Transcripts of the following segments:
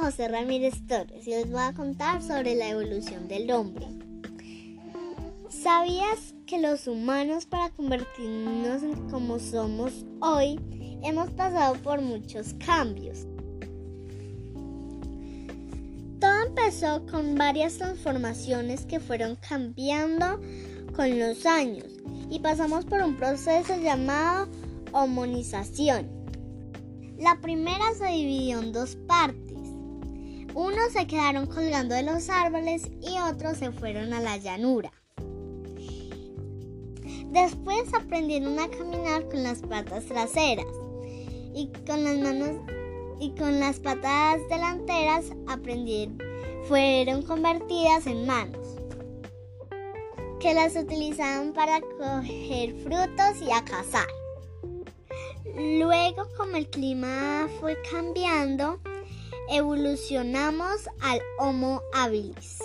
José Ramírez Torres y les voy a contar sobre la evolución del hombre. ¿Sabías que los humanos para convertirnos en como somos hoy hemos pasado por muchos cambios? Todo empezó con varias transformaciones que fueron cambiando con los años y pasamos por un proceso llamado homonización. La primera se dividió en dos partes. Unos se quedaron colgando de los árboles y otros se fueron a la llanura. Después aprendieron a caminar con las patas traseras y con las manos y con las patas delanteras aprendieron, fueron convertidas en manos que las utilizaban para coger frutos y a cazar. Luego, como el clima fue cambiando, evolucionamos al Homo habilis.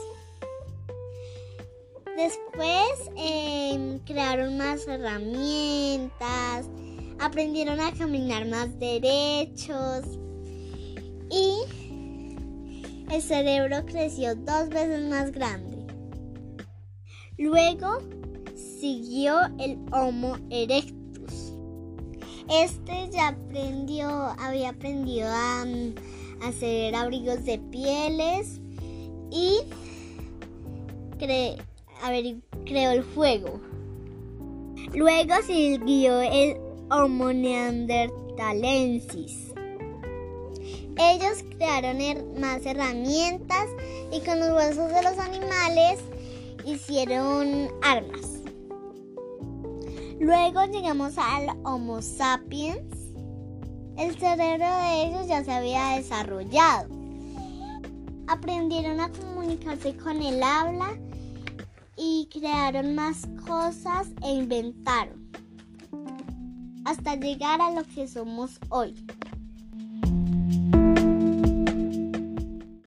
Después em, crearon más herramientas, aprendieron a caminar más derechos y el cerebro creció dos veces más grande. Luego siguió el Homo erectus. Este ya aprendió, había aprendido a hacer abrigos de pieles y creó el fuego. Luego siguió el Homo neanderthalensis. Ellos crearon más herramientas y con los huesos de los animales hicieron armas. Luego llegamos al Homo sapiens el cerebro de ellos ya se había desarrollado. Aprendieron a comunicarse con el habla y crearon más cosas e inventaron hasta llegar a lo que somos hoy.